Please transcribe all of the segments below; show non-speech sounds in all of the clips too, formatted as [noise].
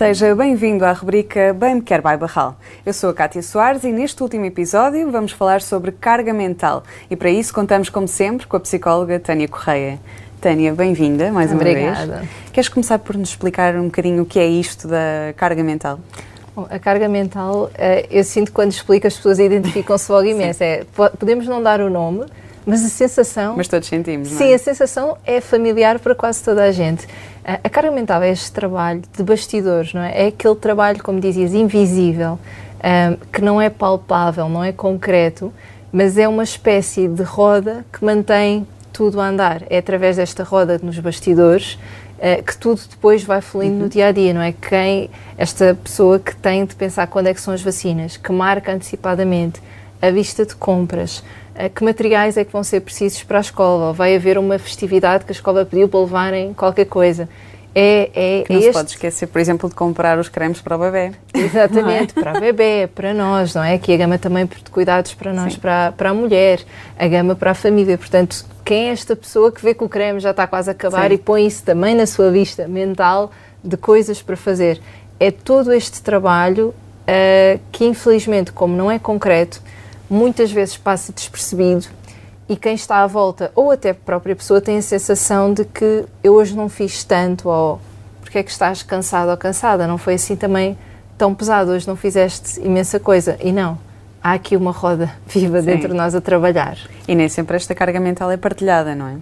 Seja bem-vindo à rubrica Bem Me Quer by Barral. Eu sou a Cátia Soares e neste último episódio vamos falar sobre carga mental. E para isso contamos, como sempre, com a psicóloga Tânia Correia. Tânia, bem-vinda mais uma Obrigada. vez. Queres começar por nos explicar um bocadinho o que é isto da carga mental? Bom, a carga mental, eh, eu sinto que quando explico as pessoas identificam-se logo imenso. É, po- podemos não dar o nome, mas a sensação. Mas todos sentimos, não Sim, é? a sensação é familiar para quase toda a gente. A carga mental é este trabalho de bastidores, não é? É aquele trabalho, como dizias, invisível, ahm, que não é palpável, não é concreto, mas é uma espécie de roda que mantém tudo a andar. É através desta roda nos bastidores eh, que tudo depois vai fluindo no dia a dia, não é? Quem, esta pessoa que tem de pensar quando é que são as vacinas, que marca antecipadamente a vista de compras, que materiais é que vão ser precisos para a escola, ou vai haver uma festividade que a escola pediu para levarem qualquer coisa. É, é, Que não é se este- pode esquecer, por exemplo, de comprar os cremes para o bebê. Exatamente, [laughs] para o bebê, para nós, não é? Aqui a gama também de cuidados para nós, Sim. para, para a mulher, a gama para a família. Portanto, quem é esta pessoa que vê que o creme já está quase a acabar Sim. e põe isso também na sua vista mental de coisas para fazer? É todo este trabalho ah, que, infelizmente, como não é concreto, muitas vezes passa despercebido e quem está à volta, ou até a própria pessoa, tem a sensação de que eu hoje não fiz tanto, ou porque é que estás cansado ou cansada? Não foi assim também tão pesado, hoje não fizeste imensa coisa. E não, há aqui uma roda [laughs] viva Sim. dentro de nós a trabalhar. E nem sempre esta carga mental é partilhada, não é?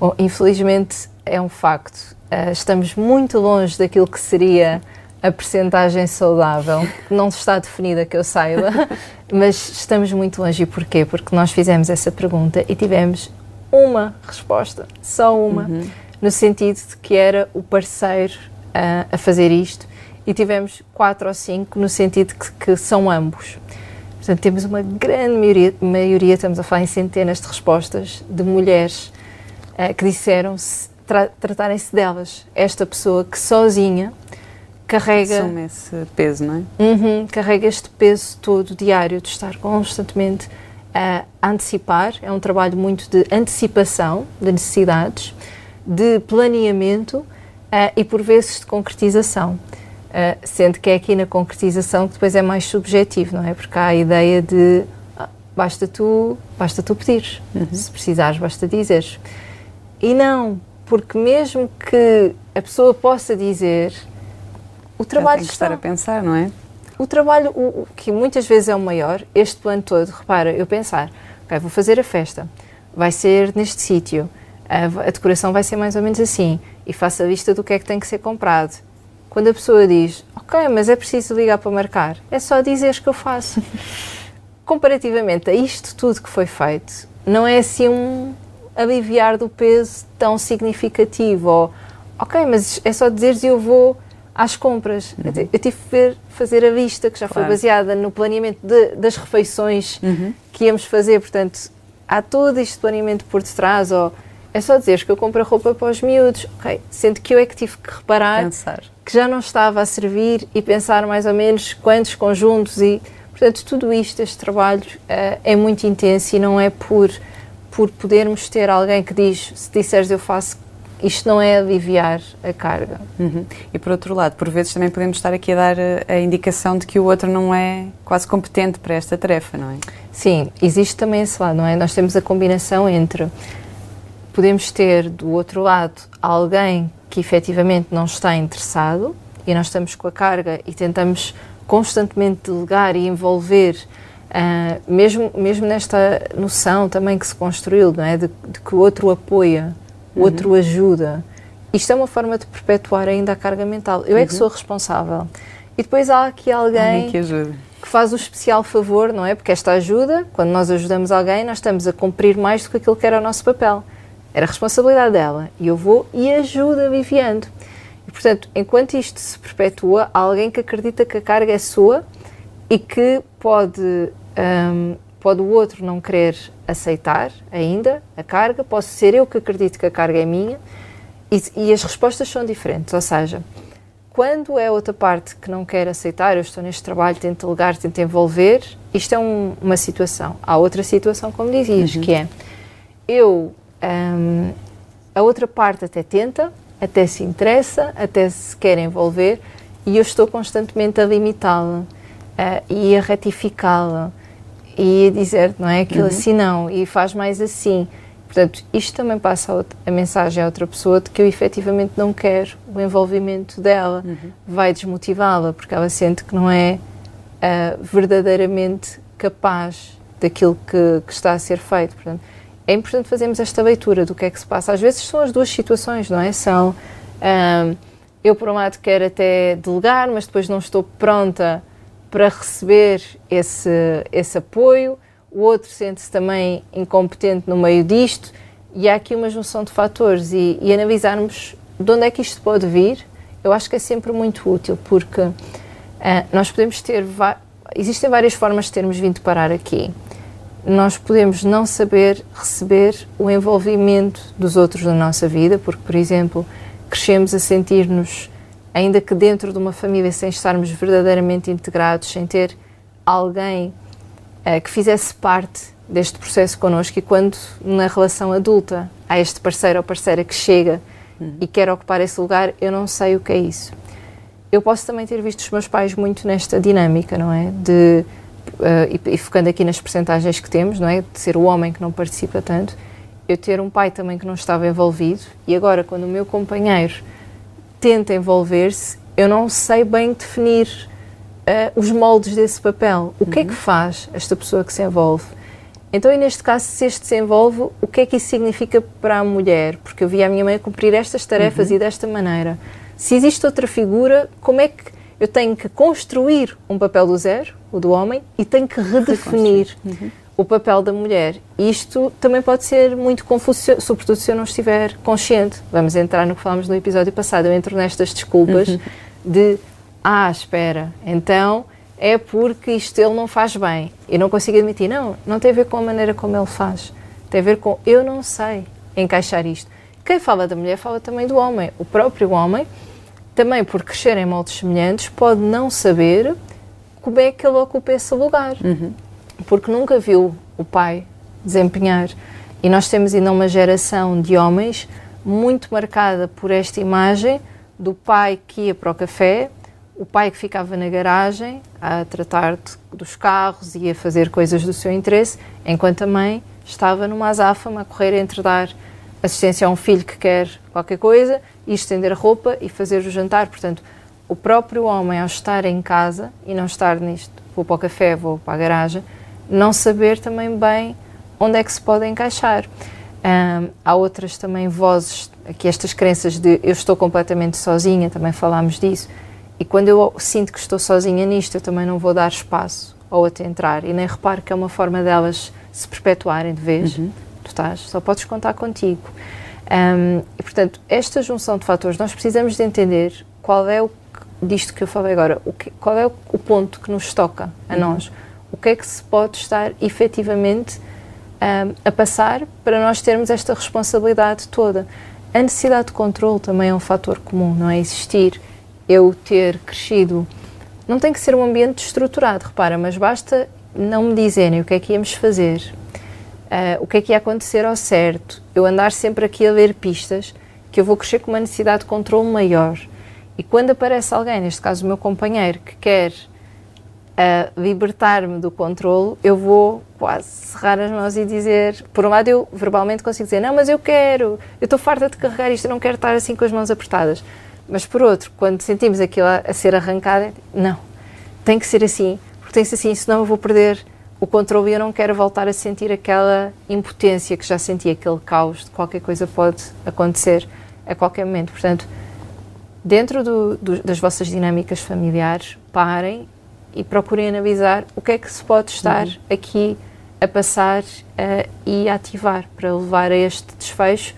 Bom, infelizmente é um facto. Ah, estamos muito longe daquilo que seria a percentagem saudável. [laughs] Não está definida que eu saiba, mas estamos muito longe. E porquê? Porque nós fizemos essa pergunta e tivemos uma resposta, só uma, no sentido de que era o parceiro ah, a fazer isto, e tivemos quatro ou cinco no sentido que, que são ambos. Portanto, temos uma grande maioria, maioria, estamos a falar em centenas de respostas, de mulheres eh, que disseram se tra tratarem-se delas. Esta pessoa que sozinha carrega, Assume esse peso, não é? Uhum, carrega este peso todo diário de estar constantemente a antecipar. É um trabalho muito de antecipação de necessidades, de planeamento eh, e, por vezes, de concretização. Eh, sendo que é aqui na concretização que depois é mais subjetivo, não é? Porque há a ideia de ah, basta tu, basta tu pedires. Se precisares, basta dizeres. E não, porque mesmo que a pessoa possa dizer, o Já trabalho tem que está. estar a pensar, não é? O trabalho, o, o que muitas vezes é o maior, este plano todo, repara, eu pensar, ok, vou fazer a festa, vai ser neste sítio, a, a decoração vai ser mais ou menos assim, e faço a lista do que é que tem que ser comprado. Quando a pessoa diz, ok, mas é preciso ligar para marcar, é só dizeres que eu faço. [laughs] Comparativamente a isto tudo que foi feito, não é assim um aliviar do peso tão significativo, ou, ok, mas é só dizeres eu vou às compras. Eu ti- Eu tive que ver- fazer a lista, que já foi Claro. baseada no planeamento de- das refeições que íamos fazer, portanto, há todo este planeamento por detrás, ou é só dizeres que eu compro a roupa para os miúdos, ok, sendo que eu é que tive que reparar Pensar. que já não estava a servir e pensar mais ou menos quantos conjuntos e, portanto, tudo isto, este trabalho eh, é muito intenso e não é por, por podermos ter alguém que diz, se disseres eu faço, isto não é aliviar a carga. Uhum. E por outro lado, por vezes também podemos estar aqui a dar eh, a indicação de que o outro não é quase competente para esta tarefa, não é? Sim, existe também esse lado, não é? Nós temos a combinação entre podemos ter do outro lado alguém que efetivamente não está interessado e nós estamos com a carga e tentamos constantemente delegar e envolver, ah, mesmo, mesmo nesta noção também que se construiu, não é? De, de que o outro apoia, o outro ajuda. Isto é uma forma de perpetuar ainda a carga mental. Eu é que sou a responsável. E depois há aqui Alguém que que faz o especial favor, não é? Porque esta ajuda, quando nós ajudamos alguém, nós estamos a cumprir mais do que aquilo que era o nosso papel. Era a responsabilidade dela. E eu vou e ajudo aliviando. E, portanto, enquanto isto se perpetua, há alguém que acredita que a carga é sua e que pode, hum, pode o outro não querer aceitar ainda a carga, posso ser eu que acredito que a carga é minha e, e as respostas são diferentes. Ou seja, quando é outra parte que não quer aceitar, eu estou neste trabalho, tento delegar, tento envolver, isto é um- uma situação. Há outra situação, como dizias, que é eu, hum, a outra parte até tenta, até se interessa, até se quer envolver, e e eu estou constantemente a limitá-la uh, e a retificá-la e a dizer, não é? Aquilo uhum. assim não, e faz mais assim. Portanto, isto também passa a, mensagem a outra pessoa de que eu efetivamente não quero o envolvimento dela. Uhum. Vai desmotivá-la, porque ela sente que não é uh, verdadeiramente capaz daquilo que, que, está a ser feito. Portanto, é importante fazermos esta leitura do que é que se passa. Às vezes são as duas situações, não é? São uh, eu, por um lado, quero até delegar, mas depois não estou pronta para receber esse, esse apoio o outro sente-se também incompetente no meio disto, e há aqui uma junção de fatores. E, e, analisarmos de onde é que isto pode vir, eu acho que é sempre muito útil, porque uh, nós podemos ter. Existem várias formas de termos vindo parar aqui. Nós podemos não saber receber o envolvimento dos outros na nossa vida, porque, por exemplo, crescemos a sentir-nos, ainda que dentro de uma família, sem estarmos verdadeiramente integrados, sem ter alguém uh, que fizesse parte deste processo connosco e quando na relação adulta há este parceiro ou parceira que chega uhum. e quer ocupar esse lugar, eu não sei o que é isso. Eu posso também ter visto os meus pais muito nesta dinâmica, não é? De, uh, e, e, focando aqui nas percentagens que temos, não é? De ser o homem que não participa tanto, eu ter um pai também que não estava envolvido e agora quando o meu companheiro tenta envolver-se, eu não sei bem definir uh, os moldes desse papel. O uhum. que é que uhum. faz esta pessoa que se envolve? Então, e neste caso, se este se envolve, o que é que isso significa para a mulher? Porque eu vi a minha mãe cumprir estas tarefas uhum. e desta maneira. Se existe outra figura, como é que eu tenho que construir um papel do zero, o do homem, e tenho que redefinir uhum. O papel da mulher? Isto também pode ser muito confuso, sobretudo se eu não estiver consciente. Vamos entrar no que falámos no episódio passado. Eu entro nestas desculpas uhum. de ah, espera, então é porque isto ele não faz bem. E não consigo admitir. Não, não tem a ver com a maneira como ele faz. Tem a ver com eu não sei encaixar isto. Quem fala da mulher fala também do homem. O próprio homem, também por crescer em moldes semelhantes, pode não saber como é que ele ocupa esse lugar. Uhum. Porque nunca viu o pai desempenhar. E nós temos ainda uma geração de homens muito marcada por esta imagem do pai que ia para o café, o pai que ficava na garagem a tratar dos carros e a fazer coisas do seu interesse, enquanto a mãe estava numa azáfama a correr entre dar assistência a um filho que quer qualquer coisa e estender a roupa e fazer o jantar. Portanto, o próprio homem, ao estar em casa e não estar nisto, vou para o café, vou para a garagem, não saber também bem onde é que se pode encaixar. Um, há outras também vozes, aqui estas crenças de eu estou completamente sozinha, também falámos disso e quando eu sinto que estou sozinha nisto, eu também não vou dar espaço ao outro entrar. E nem reparo que é uma forma delas se perpetuarem de vez. Uhum. Tu estás, só podes contar contigo. Um, e, portanto, esta junção de fatores, nós precisamos de entender qual é o disto que eu falei agora, o que, qual é o, o, ponto que nos toca a uhum. nós. O que é que se pode estar efetivamente um, a passar para nós termos esta responsabilidade toda. A necessidade de controle também é um fator comum, não é? Existir eu ter crescido. Não tem que ser um ambiente estruturado, repara, mas basta não me dizerem o que é que íamos fazer, uh, o que é que ia acontecer ao certo, eu andar sempre aqui a ler pistas, que eu vou crescer com uma necessidade de controle maior. E quando aparece alguém, neste caso o meu companheiro, que quer uh, libertar-me do controle, eu vou quase cerrar as mãos e dizer, por um lado eu verbalmente consigo dizer, não, mas eu quero, eu estou farta de carregar isto, eu não quero estar assim com as mãos apertadas. Mas por outro, quando sentimos aquilo a, a ser arrancado, não, tem que ser assim, porque tem que ser assim, senão eu vou perder o controle e eu não quero voltar a sentir aquela impotência que já senti, aquele caos de qualquer coisa pode acontecer a qualquer momento. Portanto, dentro do, do, das vossas dinâmicas familiares, parem e procurem analisar o que é que se pode estar uhum. aqui a passar uh, e a ativar para levar a este desfecho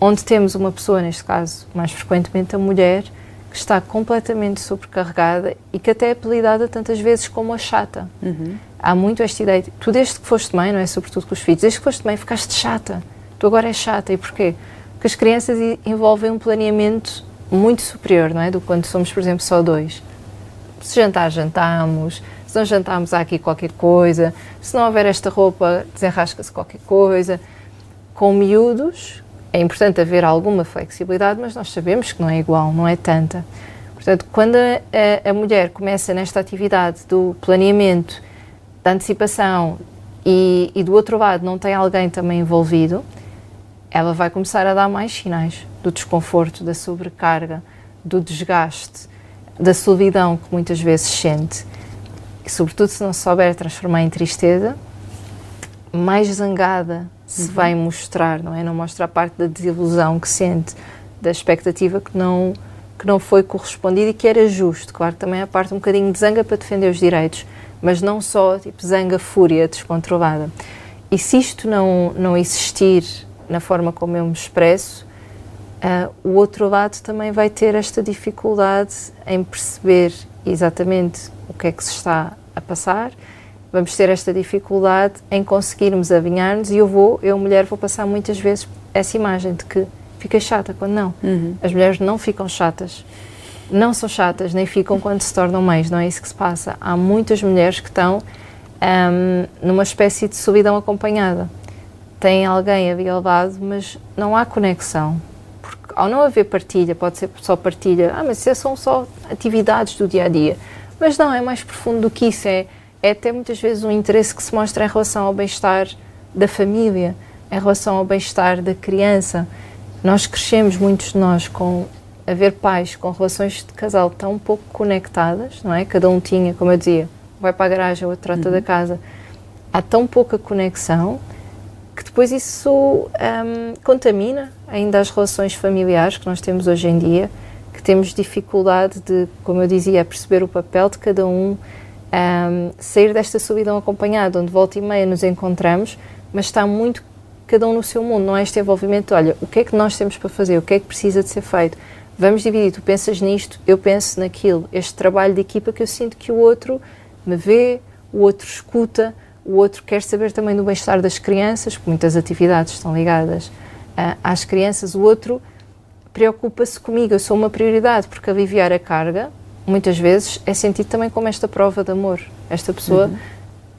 onde temos uma pessoa, neste caso, mais frequentemente a mulher, que está completamente sobrecarregada e que até é apelidada tantas vezes como a chata. Uhum. Há muito esta ideia, de, tu desde que foste mãe, não é? Sobretudo com os filhos, desde que foste mãe ficaste chata, tu agora és chata. E porquê? Porque as crianças envolvem um planeamento muito superior, não é? Do quando somos, por exemplo, só dois. Se jantar, jantamos. Se não jantarmos, há aqui qualquer coisa. Se não houver esta roupa, desenrasca-se qualquer coisa. Com miúdos, é importante haver alguma flexibilidade, mas nós sabemos que não é igual, não é tanta. Portanto, quando a, a, mulher começa nesta atividade do planeamento, da antecipação e, e, do outro lado não tem alguém também envolvido, ela vai começar a dar mais sinais do desconforto, da sobrecarga, do desgaste, da solidão que muitas vezes sente. E, sobretudo, se não souber transformar em tristeza, mais zangada se uhum. vai mostrar, não é? Não mostra a parte da desilusão que sente, da expectativa que não que não foi correspondido e que era justo. Claro, também a parte um bocadinho de zanga para defender os direitos, mas não só tipo zanga, fúria descontrolada. E se isto não, não existir na forma como eu me expresso, uh, o outro lado também vai ter esta dificuldade em perceber exatamente o que é que se está a passar. Vamos ter esta dificuldade em conseguirmos avinhar-nos e eu vou, eu mulher, vou passar muitas vezes essa imagem de que fica chata quando não. Uhum. As mulheres não ficam chatas. Não são chatas, nem ficam quando se tornam mães, não é isso que se passa. Há muitas mulheres que estão um, numa espécie de solidão acompanhada. Têm alguém a lado, mas não há conexão. Ao não haver partilha, pode ser só partilha, ah, mas isso são só atividades do dia a dia. Mas não, é mais profundo do que isso. É, é até muitas vezes um interesse que se mostra em relação ao bem-estar da família, em relação ao bem-estar da criança. Nós crescemos, muitos de nós, com a ver pais com relações de casal tão pouco conectadas, não é? Cada um tinha, como eu dizia, vai para a garagem, outro trata uhum. da casa. Há tão pouca conexão que depois isso um, contamina ainda as relações familiares que nós temos hoje em dia, que temos dificuldade de, como eu dizia, perceber o papel de cada um, um sair desta solidão acompanhada, onde volta e meia nos encontramos, mas está muito cada um no seu mundo, não é este envolvimento, olha, o que é que nós temos para fazer, o que é que precisa de ser feito, vamos dividir, tu pensas nisto, eu penso naquilo, este trabalho de equipa que eu sinto que o outro me vê, o outro escuta, o outro quer saber também do bem-estar das crianças, porque muitas atividades estão ligadas uh, às crianças, o outro preocupa-se comigo, eu sou uma prioridade, porque aliviar a carga, muitas vezes, é sentido também como esta prova de amor. Esta pessoa uhum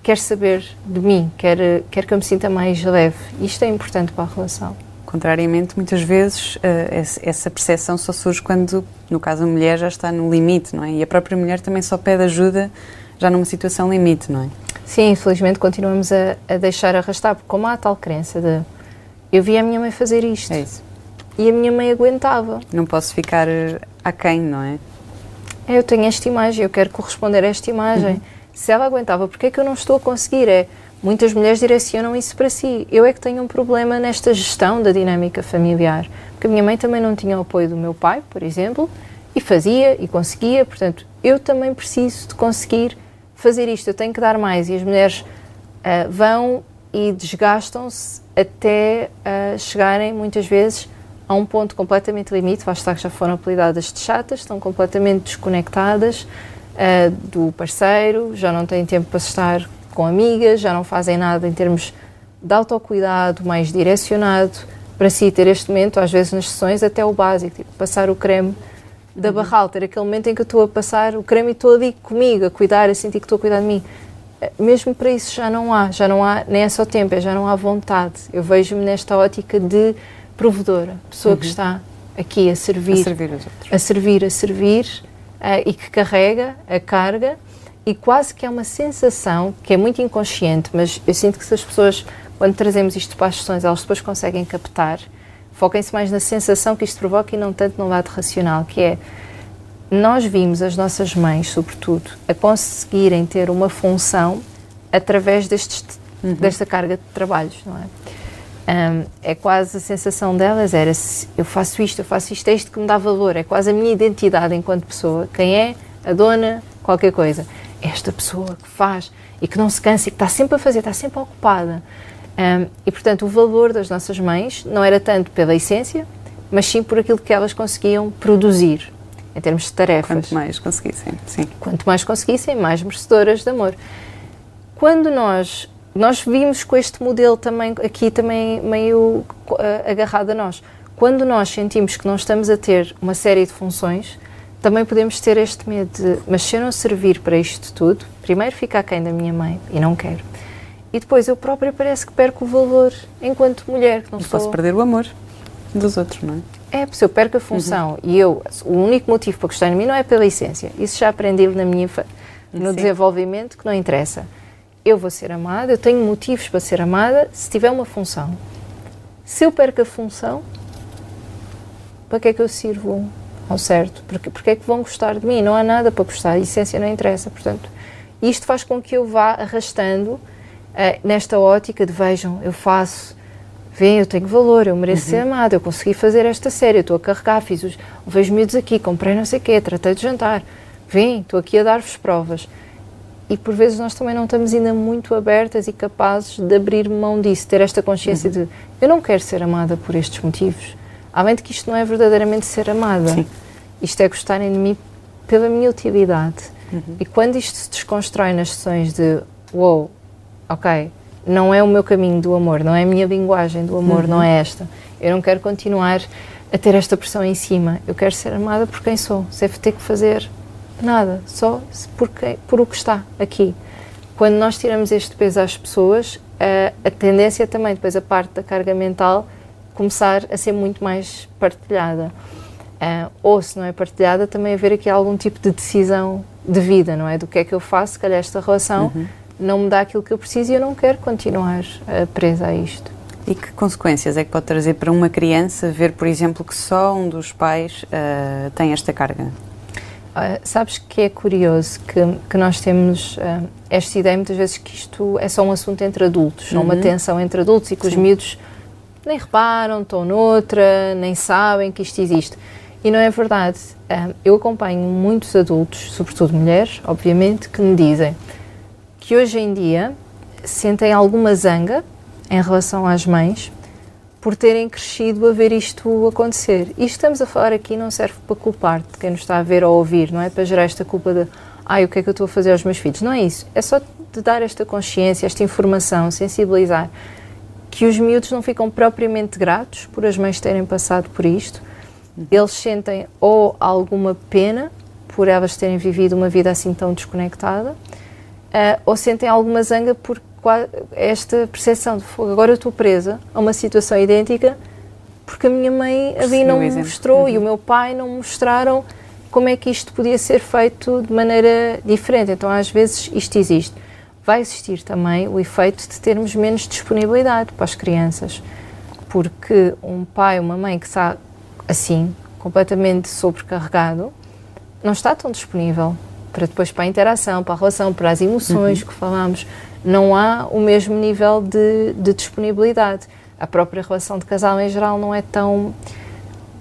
quer saber de mim, quer, quer que eu me sinta mais leve. Isto é importante para a relação. Contrariamente, muitas vezes uh, essa percepção só surge quando, no caso, a mulher já está no limite, não é? E a própria mulher também só pede ajuda já numa situação limite, não é? Sim, infelizmente continuamos a, a deixar arrastar, porque como há a tal crença de eu vi a minha mãe fazer isto. É isso. E a minha mãe aguentava. Não posso ficar aquém, não é? Eu tenho esta imagem, eu quero corresponder a esta imagem. Uhum se ela aguentava, porque é que eu não estou a conseguir? É, muitas mulheres direcionam isso para si. Eu é que tenho um problema nesta gestão da dinâmica familiar. Porque a minha mãe também não tinha o apoio do meu pai, por exemplo, e fazia e conseguia. Portanto, eu também preciso de conseguir fazer isto. Eu tenho que dar mais. E as mulheres uh, vão e desgastam-se até uh, chegarem, muitas vezes, a um ponto completamente limite. Basta que já foram apelidadas de chatas, estão completamente desconectadas uh, do parceiro, já não têm tempo para estar com amigas, já não fazem nada em termos de autocuidado mais direcionado para si ter este momento, às vezes nas sessões, até o básico, tipo passar o creme da uhum. barral, ter aquele momento em que eu estou a passar o creme e estou ali comigo, a cuidar, a sentir que estou a cuidar de mim. Eh, mesmo para isso já não há, já não há, nem é só tempo, é já não há vontade. Eu vejo-me nesta ótica de provedora, pessoa uhum. que está aqui a servir, a servir, a servir, a servir uh, e que carrega a carga e quase que é uma sensação que é muito inconsciente, mas eu sinto que se as pessoas, quando trazemos isto para as sessões, elas depois conseguem captar, foquem-se mais na sensação que isto provoca e não tanto no lado racional, que é nós vimos as nossas mães, sobretudo, a conseguirem ter uma função através destes, uhum. desta carga de trabalhos, não é? Um, é quase a sensação delas era eu faço isto, eu faço isto, é isto que me dá valor, é quase a minha identidade enquanto pessoa. Quem é? A dona, qualquer coisa. Esta pessoa que faz e que não se cansa e que está sempre a fazer, está sempre ocupada. Um, e portanto, o valor das nossas mães não era tanto pela essência, mas sim por aquilo que elas conseguiam produzir em termos de tarefas. Quanto mais conseguissem, sim. Quanto mais conseguissem, mais merecedoras de amor. Quando nós nós vimos com este modelo também aqui também meio uh, agarrado a nós. Quando nós sentimos que não estamos a ter uma série de funções, também podemos ter este medo de, mas se eu não servir para isto tudo, primeiro fica quem da minha mãe e não quero. E depois eu própria parece que perco o valor enquanto mulher, que não e sou... posso perder o amor dos outros, não é? É, se eu perco a função uhum. e eu, o único motivo para gostar de mim não é pela essência. Isso já aprendi na minha, no Sim. desenvolvimento que não interessa. Eu vou ser amada, eu tenho motivos para ser amada se tiver uma função. Se eu perco a função, para que é que eu sirvo ao certo? Porque, porque é que vão gostar de mim? Não há nada para gostar, a essência não interessa. Portanto, isto faz com que eu vá arrastando nesta ótica de vejam, eu faço, vem, eu tenho valor, eu mereço uhum. ser amada, eu consegui fazer esta série, eu estou a carregar, fiz os, vejo miúdos aqui, comprei não sei o quê, tratei de jantar, vem, estou aqui a dar-vos provas. E por vezes nós também não estamos ainda muito abertas e capazes de abrir mão disso, ter esta consciência uhum. de eu não quero ser amada por estes motivos Além de que isto não é verdadeiramente ser amada. Sim. Isto é gostarem de mim pela minha utilidade. Uhum. E quando isto se desconstrói nas sessões de uou, wow, ok, não é o meu caminho do amor, não é a minha linguagem do amor, uhum. não é esta. Eu não quero continuar a ter esta pressão em cima. Eu quero ser amada por quem sou, sem ter que fazer nada, só por, quem, por o que está aqui. Quando nós tiramos este peso às pessoas, a, a tendência também, depois a parte da carga mental, começar a ser muito mais partilhada. Uh, ou se não é partilhada, também haver aqui algum tipo de decisão de vida, não é? Do que é que eu faço, se calhar esta relação uhum. Não me dá aquilo que eu preciso e eu não quero continuar uh, presa a isto. E que consequências é que pode trazer para uma criança ver, por exemplo, que só um dos pais uh, tem esta carga? Uh, sabes que é curioso que, que nós temos uh, esta ideia muitas vezes que isto é só um assunto entre adultos, uhum. uma tensão entre adultos e que Sim. os miúdos nem reparam, estão noutra, nem sabem que isto existe. E não é verdade. Eu acompanho muitos adultos, sobretudo mulheres, obviamente, que me dizem que hoje em dia sentem alguma zanga em relação às mães por terem crescido a ver isto acontecer. E estamos a falar aqui não serve para culpar de quem nos está a ver ou a ouvir, não é para gerar esta culpa de ai, o que é que eu estou a fazer aos meus filhos. Não é isso. É só de dar esta consciência, esta informação, sensibilizar que os miúdos não ficam propriamente gratos por as mães terem passado por isto. Eles sentem ou alguma pena por elas terem vivido uma vida assim tão desconectada, uh, ou sentem alguma zanga por esta percepção de fogo. Agora eu estou presa a uma situação idêntica porque a minha mãe ali não me mostrou uhum. e o meu pai não mostraram como é que isto podia ser feito de maneira diferente. Então, às vezes, isto existe vai existir também o efeito de termos menos disponibilidade para as crianças, porque um pai ou uma mãe que está assim, completamente sobrecarregado, não está tão disponível para depois para a interação, para a relação, para as emoções uhum. que falamos. Não há o mesmo nível de, de disponibilidade. A própria relação de casal em geral não é tão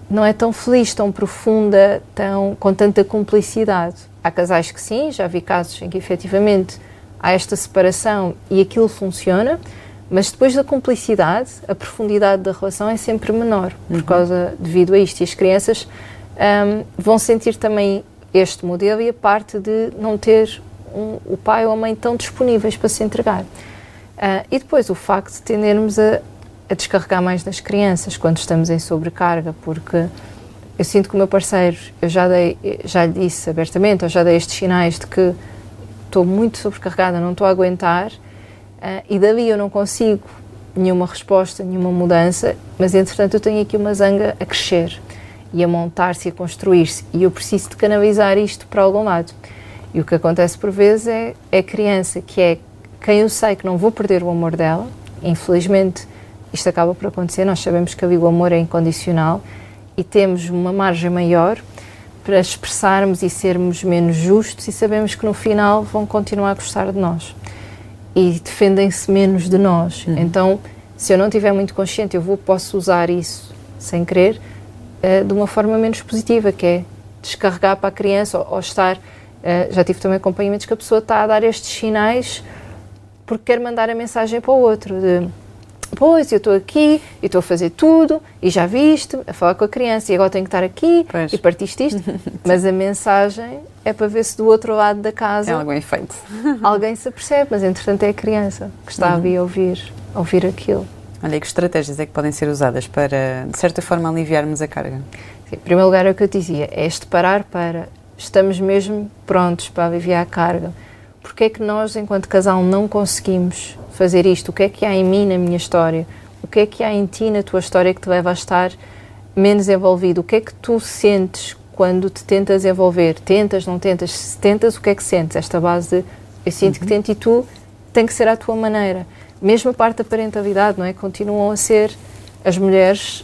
não é tão feliz, tão profunda, tão com tanta cumplicidade. Há casais que sim, já vi casos em que efetivamente há esta separação e aquilo funciona, mas depois da cumplicidade, a profundidade da relação é sempre menor, por uhum. causa, devido a isto. E as crianças um, vão sentir também este modelo e a parte de não ter um, o pai ou a mãe tão disponíveis para se entregar. Uh, e depois o facto de tendermos a, a, descarregar mais nas crianças quando estamos em sobrecarga, porque eu sinto que o meu parceiro, eu já, dei, já lhe disse abertamente, eu já dei estes sinais de que estou muito sobrecarregada, não estou a aguentar, uh, e dali eu não consigo nenhuma resposta, nenhuma mudança, mas entretanto eu tenho aqui uma zanga a crescer e a montar-se e a construir-se, e eu preciso de canalizar isto para algum lado. E o que acontece por vezes é, é a criança, que é quem eu sei que não vou perder o amor dela, infelizmente isto acaba por acontecer, nós sabemos que ali o amor é incondicional e temos uma margem maior para expressarmos e sermos menos justos e sabemos que no final vão continuar a gostar de nós e defendem-se menos de nós. Uhum. Então, se eu não estiver muito consciente, eu vou posso usar isso sem querer de uma forma menos positiva, que é descarregar para a criança ou, ou estar. Uh, já tive também acompanhamentos que a pessoa está a dar estes sinais porque quer mandar a mensagem para o outro de pois, eu estou aqui e estou a fazer tudo e já viste, a falar com a criança e agora tenho que estar aqui pois. e partiste isto. [laughs] mas a mensagem é para ver se do outro lado da casa... É algum efeito. alguém se apercebe, mas entretanto é a criança que está uhum. a vir ouvir, a ouvir aquilo. Olha, que estratégias é que podem ser usadas para, de certa forma, aliviarmos a carga? Sim, em primeiro lugar, é o que eu dizia, é este parar para... Estamos mesmo prontos para aliviar a carga. Porque é que nós, enquanto casal, não conseguimos fazer isto? O que é que há em mim na minha história? O que é que há em ti na tua história que te leva a estar menos envolvido, o que é que tu sentes quando te tentas envolver? Tentas, não tentas? Se tentas, o que é que sentes? Esta base de eu sinto uhum. que tento e tu tem que ser à tua maneira. Mesmo a parte da parentalidade, não é? Continuam a ser as mulheres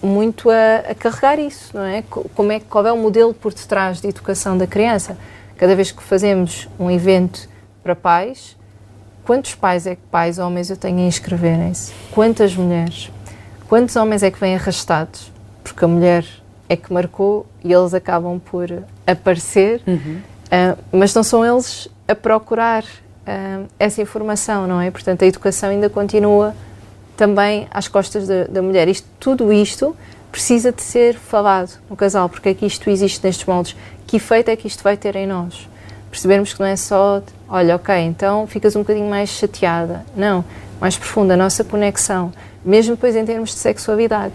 muito a, a, carregar isso, não é? Como é? Qual é o modelo por detrás de educação da criança? Cada vez que fazemos um evento para pais, quantos pais é que pais homens eu tenho a inscreverem-se? Quantas mulheres? Quantos homens é que vêm arrastados? Porque a mulher é que marcou e eles acabam por aparecer, uhum. uh, mas não são eles a procurar uh, essa informação, não é? Portanto, a educação ainda continua também às costas da, da, mulher. Isto, tudo isto precisa de ser falado no casal, porque é que isto existe nestes moldes, que efeito é que isto vai ter em nós. Percebermos que não é só, olha, ok, então ficas um bocadinho mais chateada. Não, mais profunda, a nossa conexão, mesmo depois em termos de sexualidade.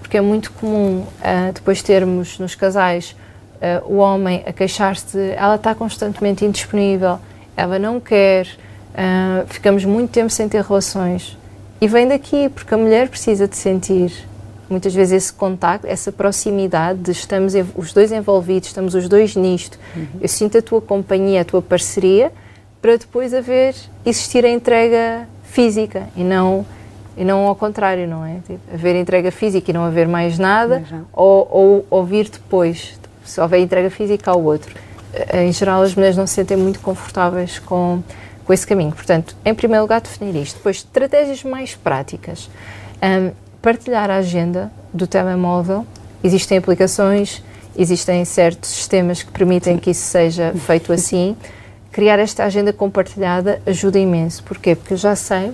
Porque é muito comum uh, depois termos nos casais uh, o homem a queixar-se de ela está constantemente indisponível, ela não quer, uh, ficamos muito tempo sem ter relações. E vem daqui, porque a mulher precisa de sentir muitas vezes esse contacto, essa proximidade de estamos os dois envolvidos, estamos os dois nisto. Uhum. Eu sinto a tua companhia, a tua parceria, para depois haver, existir a entrega física e não e não ao contrário, não é? Tipo, haver entrega física e não haver mais nada, ou, ou ouvir depois, se houver entrega física ao outro. Em geral, as mulheres não se sentem muito confortáveis com, com esse caminho. Portanto, em primeiro lugar, definir isto. Depois, estratégias mais práticas. Um, partilhar a agenda do telemóvel. Existem aplicações, existem certos sistemas que permitem que isso seja feito assim. Criar esta agenda compartilhada ajuda imenso. Porquê? Porque eu já sei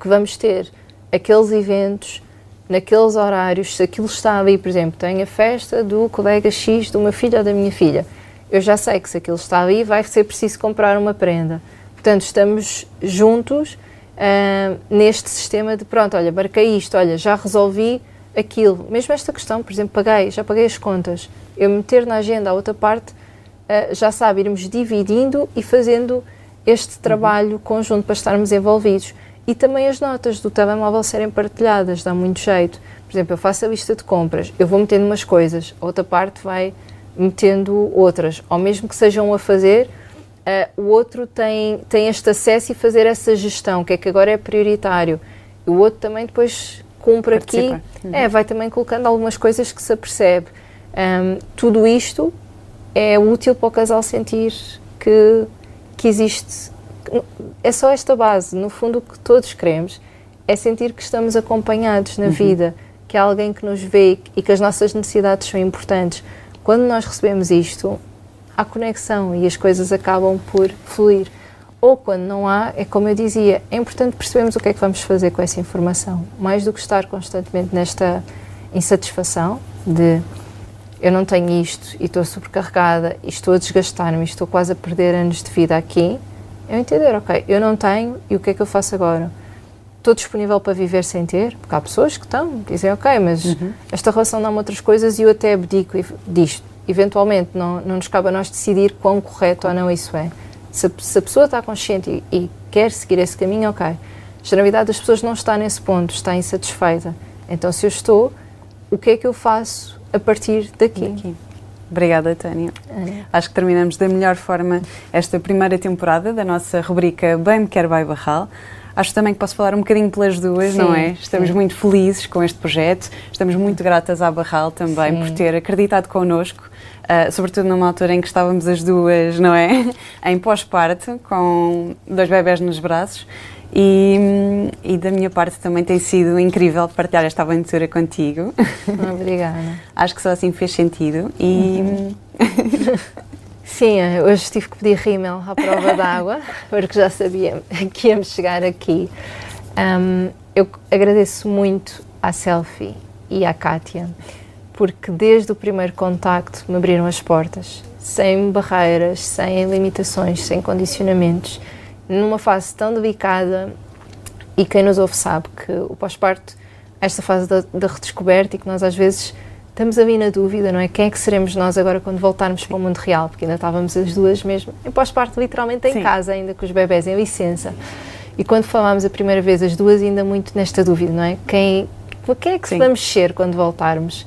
que vamos ter aqueles eventos naqueles horários, se aquilo está ali, por exemplo, tem a festa do colega X do meu filho ou da minha filha, eu já sei que se aquilo está ali vai ser preciso comprar uma prenda. Portanto, estamos juntos uh, neste sistema de pronto, olha, marquei isto, olha, já resolvi aquilo. Mesmo esta questão, por exemplo, paguei, já paguei as contas. Eu meter na agenda a outra parte, uh, já sabe, irmos dividindo e fazendo este trabalho conjunto para estarmos envolvidos. E também as notas do telemóvel serem partilhadas, dá muito jeito. Por exemplo, eu faço a lista de compras, eu vou metendo umas coisas, a outra parte vai metendo outras. Ou mesmo que sejam a fazer, uh, o outro tem, tem este acesso e fazer essa gestão, que é que agora é prioritário. E o outro também depois cumpre Participa. aqui, uhum. é, vai também colocando algumas coisas que se apercebe. Um, tudo isto é útil para o casal sentir que, que existe é só esta base. No fundo, o que todos queremos é sentir que estamos acompanhados na uhum. vida, que há alguém que nos vê e que as nossas necessidades são importantes. Quando nós recebemos isto, há conexão e as coisas acabam por fluir. Ou quando não há, é como eu dizia, é importante percebermos o que é que vamos fazer com essa informação. Mais do que estar constantemente nesta insatisfação de eu não tenho isto e estou sobrecarregada e estou a desgastar-me estou quase a perder anos de vida aqui, eu entender, ok, eu não tenho e o que é que eu faço agora? Estou disponível para viver sem ter? Porque há pessoas que estão, dizem, ok, mas uhum. esta relação dá-me outras coisas e eu até abdico disto. Eventualmente, não, não nos cabe a nós decidir quão correto ou não isso é. Se, se a pessoa está consciente e, e, quer seguir esse caminho, ok. Generalidade das pessoas não está nesse ponto, está insatisfeita. Então, se eu estou, o que é que eu faço a partir daqui? daqui. Obrigada, Tânia. É. Acho que terminamos da melhor forma esta primeira temporada da nossa rubrica Bem Me Quer Vai Barral. Acho também que posso falar um bocadinho pelas duas, sim, não é? Estamos sim. muito felizes com este projeto, estamos muito gratas à Barral também sim. por ter acreditado connosco, uh, sobretudo numa altura em que estávamos as duas, não é? [laughs] em pós-parto, com dois bebés nos braços. E, e, da minha parte também tem sido incrível partilhar esta aventura contigo. Obrigada. [laughs] Acho que só assim fez sentido. E. Uhum. [laughs] Sim, hoje tive que pedir rímel à prova d'água, [laughs] porque já sabia que íamos chegar aqui. Um, eu agradeço muito à Selfie e à Kátia, porque desde o primeiro contacto me abriram as portas, sem barreiras, sem limitações, sem condicionamentos numa fase tão delicada e quem nos ouve sabe que o pós-parto, esta fase da, da, redescoberta e que nós às vezes estamos ali na dúvida, não é? Quem é que seremos nós agora quando voltarmos para o mundo real? Porque ainda estávamos as duas mesmo em pós-parto, literalmente em Sim. casa, ainda com os bebés em licença. E quando falámos a primeira vez, as duas ainda muito nesta dúvida, não é? Quem, quem é que Sim. vamos ser quando voltarmos?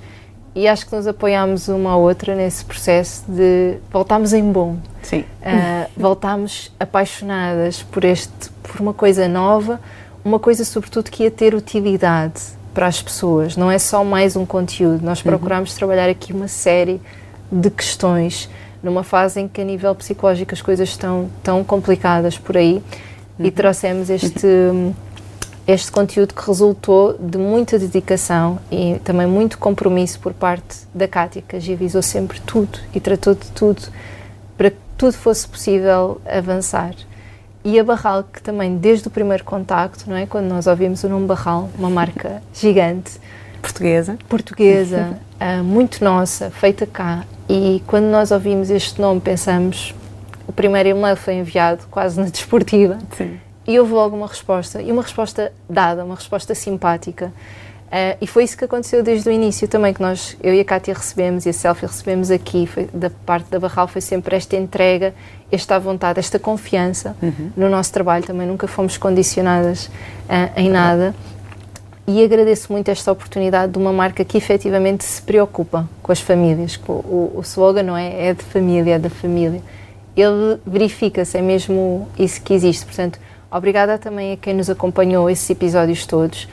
E acho que nos apoiámos uma à outra nesse processo de voltarmos em bom. Sim. Uh, voltámos apaixonadas por este, por uma coisa nova, uma coisa sobretudo que ia ter utilidade para as pessoas. Não é só mais um conteúdo. Nós uhum. procuramos uhum. trabalhar aqui uma série de questões numa fase em que a nível psicológico as coisas estão tão complicadas por aí uhum. e trouxemos este este conteúdo que resultou de muita dedicação e também muito compromisso por parte da Cátia, que agilizou sempre tudo e tratou de tudo para que tudo fosse possível avançar. E a Barral, que também desde o primeiro contacto, não é? quando nós ouvimos o nome Barral, uma marca [laughs] gigante, portuguesa, portuguesa uh, [laughs] muito nossa, feita cá, e quando nós ouvimos este nome pensamos, o primeiro e-mail foi enviado quase na desportiva, Sim. E houve logo uma resposta, e uma resposta dada, uma resposta simpática. Uh, e foi isso que aconteceu desde o início também, que nós, eu e a Kátia recebemos e a Selfie recebemos aqui, foi, da parte da Barral, foi sempre esta entrega, esta vontade, esta confiança uhum. no nosso trabalho também, nunca fomos condicionadas uh, em nada. E agradeço muito esta oportunidade de uma marca que efetivamente se preocupa com as famílias. O, o, o slogan não é, é de família, é da família. Ele verifica-se, é mesmo isso que existe. Portanto, Obrigada também a quem nos acompanhou esses episódios todos.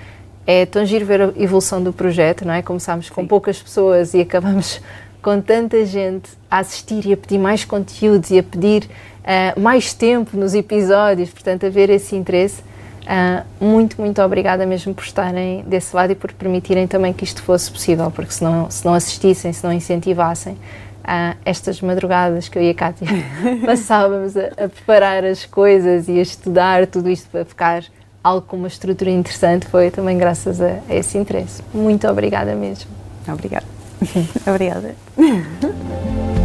É tão giro ver a evolução do projeto, não é? Começámos com poucas pessoas e acabamos com tanta gente a assistir e a pedir mais conteúdos e a pedir uh, mais tempo nos episódios, portanto, a ver esse interesse. Uh, muito, muito obrigada mesmo por estarem desse lado e por permitirem também que isto fosse possível, porque se não, se não assistissem, se não incentivassem, uh, estas madrugadas que eu e a Cátia [laughs] passávamos a, a, preparar as coisas e a estudar tudo isto para ficar algo com uma estrutura interessante, foi também graças a, a esse interesse. Muito obrigada mesmo. Obrigada. [laughs] obrigada. 嗯。